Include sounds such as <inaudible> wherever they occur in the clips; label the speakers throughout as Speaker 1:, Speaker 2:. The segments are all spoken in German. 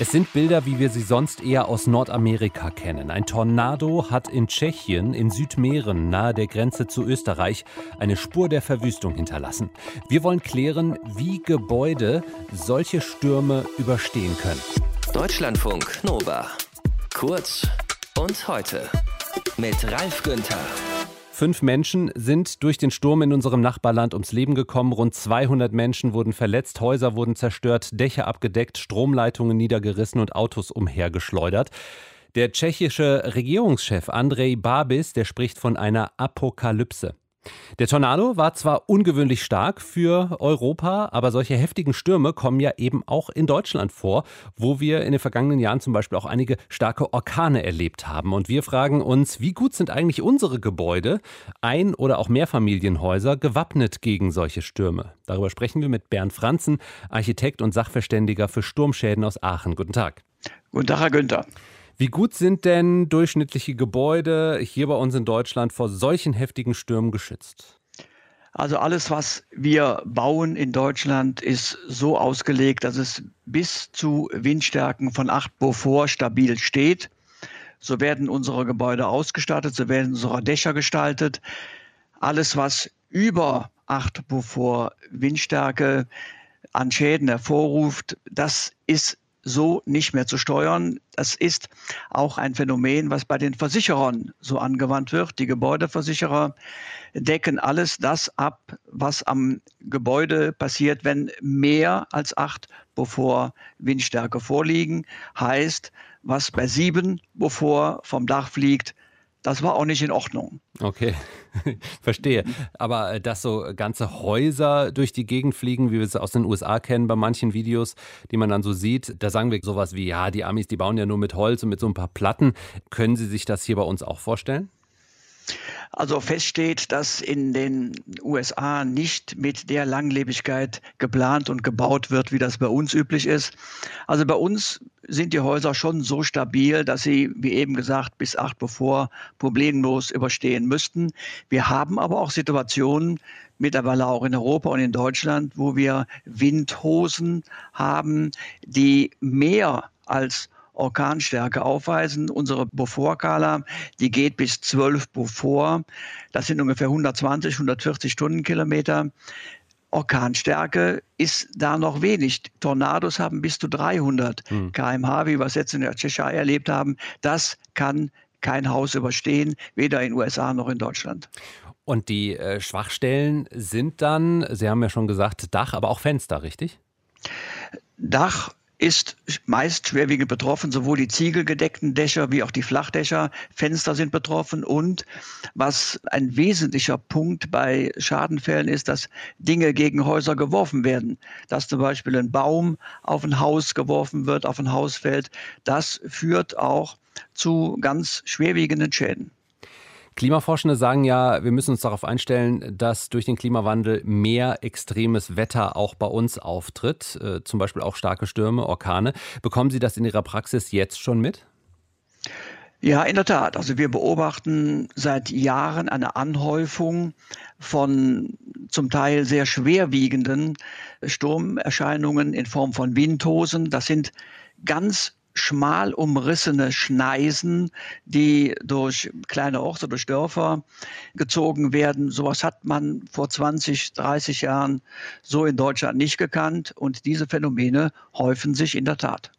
Speaker 1: Es sind Bilder, wie wir sie sonst eher aus Nordamerika kennen. Ein Tornado hat in Tschechien, in Südmähren, nahe der Grenze zu Österreich, eine Spur der Verwüstung hinterlassen. Wir wollen klären, wie Gebäude solche Stürme überstehen können.
Speaker 2: Deutschlandfunk Nova. Kurz und heute. Mit Ralf Günther.
Speaker 1: Fünf Menschen sind durch den Sturm in unserem Nachbarland ums Leben gekommen. Rund 200 Menschen wurden verletzt, Häuser wurden zerstört, Dächer abgedeckt, Stromleitungen niedergerissen und Autos umhergeschleudert. Der tschechische Regierungschef Andrej Babis, der spricht von einer Apokalypse. Der Tornado war zwar ungewöhnlich stark für Europa, aber solche heftigen Stürme kommen ja eben auch in Deutschland vor, wo wir in den vergangenen Jahren zum Beispiel auch einige starke Orkane erlebt haben. Und wir fragen uns, wie gut sind eigentlich unsere Gebäude, Ein- oder auch Mehrfamilienhäuser, gewappnet gegen solche Stürme? Darüber sprechen wir mit Bernd Franzen, Architekt und Sachverständiger für Sturmschäden aus Aachen. Guten Tag.
Speaker 3: Guten Tag, Herr Günther.
Speaker 1: Wie gut sind denn durchschnittliche Gebäude hier bei uns in Deutschland vor solchen heftigen Stürmen geschützt?
Speaker 3: Also alles, was wir bauen in Deutschland, ist so ausgelegt, dass es bis zu Windstärken von 8 Beaufort stabil steht. So werden unsere Gebäude ausgestattet, so werden unsere Dächer gestaltet. Alles, was über 8 Beaufort Windstärke an Schäden hervorruft, das ist so nicht mehr zu steuern. Das ist auch ein Phänomen, was bei den Versicherern so angewandt wird. Die Gebäudeversicherer decken alles das ab, was am Gebäude passiert, wenn mehr als acht bevor Windstärke vorliegen. Heißt, was bei sieben bevor vom Dach fliegt, das war auch nicht in Ordnung.
Speaker 1: Okay, <laughs> verstehe. Aber äh, dass so ganze Häuser durch die Gegend fliegen, wie wir es aus den USA kennen, bei manchen Videos, die man dann so sieht, da sagen wir sowas wie, ja, die Amis, die bauen ja nur mit Holz und mit so ein paar Platten. Können Sie sich das hier bei uns auch vorstellen?
Speaker 3: Also feststeht, dass in den USA nicht mit der Langlebigkeit geplant und gebaut wird, wie das bei uns üblich ist. Also bei uns sind die Häuser schon so stabil, dass sie, wie eben gesagt, bis acht bevor problemlos überstehen müssten. Wir haben aber auch Situationen, mittlerweile auch in Europa und in Deutschland, wo wir Windhosen haben, die mehr als Orkanstärke aufweisen. Unsere Beaufort-Skala, die geht bis 12 Beaufort. Das sind ungefähr 120, 140 Stundenkilometer. Orkanstärke ist da noch wenig. Tornados haben bis zu 300 hm. kmh, wie wir es jetzt in der Tschechei erlebt haben. Das kann kein Haus überstehen, weder in den USA noch in Deutschland.
Speaker 1: Und die äh, Schwachstellen sind dann, Sie haben ja schon gesagt, Dach, aber auch Fenster, richtig?
Speaker 3: Dach ist meist schwerwiegend betroffen. Sowohl die ziegelgedeckten Dächer wie auch die Flachdächer, Fenster sind betroffen. Und was ein wesentlicher Punkt bei Schadenfällen ist, dass Dinge gegen Häuser geworfen werden. Dass zum Beispiel ein Baum auf ein Haus geworfen wird, auf ein Haus fällt. Das führt auch zu ganz schwerwiegenden Schäden.
Speaker 1: Klimaforschende sagen ja, wir müssen uns darauf einstellen, dass durch den Klimawandel mehr extremes Wetter auch bei uns auftritt, äh, zum Beispiel auch starke Stürme, Orkane. Bekommen Sie das in Ihrer Praxis jetzt schon mit?
Speaker 3: Ja, in der Tat. Also wir beobachten seit Jahren eine Anhäufung von zum Teil sehr schwerwiegenden Sturmerscheinungen in Form von Windhosen. Das sind ganz schmal umrissene Schneisen, die durch kleine Orte, durch Dörfer gezogen werden. Sowas hat man vor 20, 30 Jahren so in Deutschland nicht gekannt und diese Phänomene häufen sich in der Tat.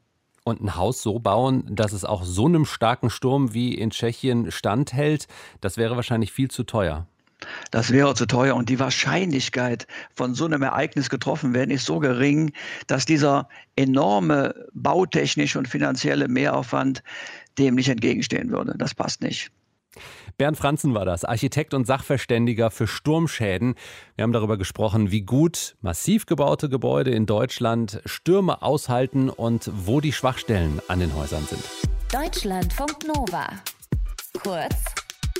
Speaker 1: Und ein Haus so bauen, dass es auch so einem starken Sturm wie in Tschechien standhält, das wäre wahrscheinlich viel zu teuer.
Speaker 3: Das wäre zu teuer und die Wahrscheinlichkeit, von so einem Ereignis getroffen werden, ist so gering, dass dieser enorme bautechnische und finanzielle Mehraufwand dem nicht entgegenstehen würde. Das passt nicht.
Speaker 1: Bernd Franzen war das, Architekt und Sachverständiger für Sturmschäden. Wir haben darüber gesprochen, wie gut massiv gebaute Gebäude in Deutschland Stürme aushalten und wo die Schwachstellen an den Häusern sind.
Speaker 2: Deutschlandfunk Nova. Kurz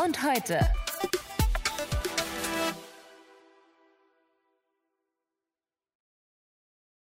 Speaker 2: und heute.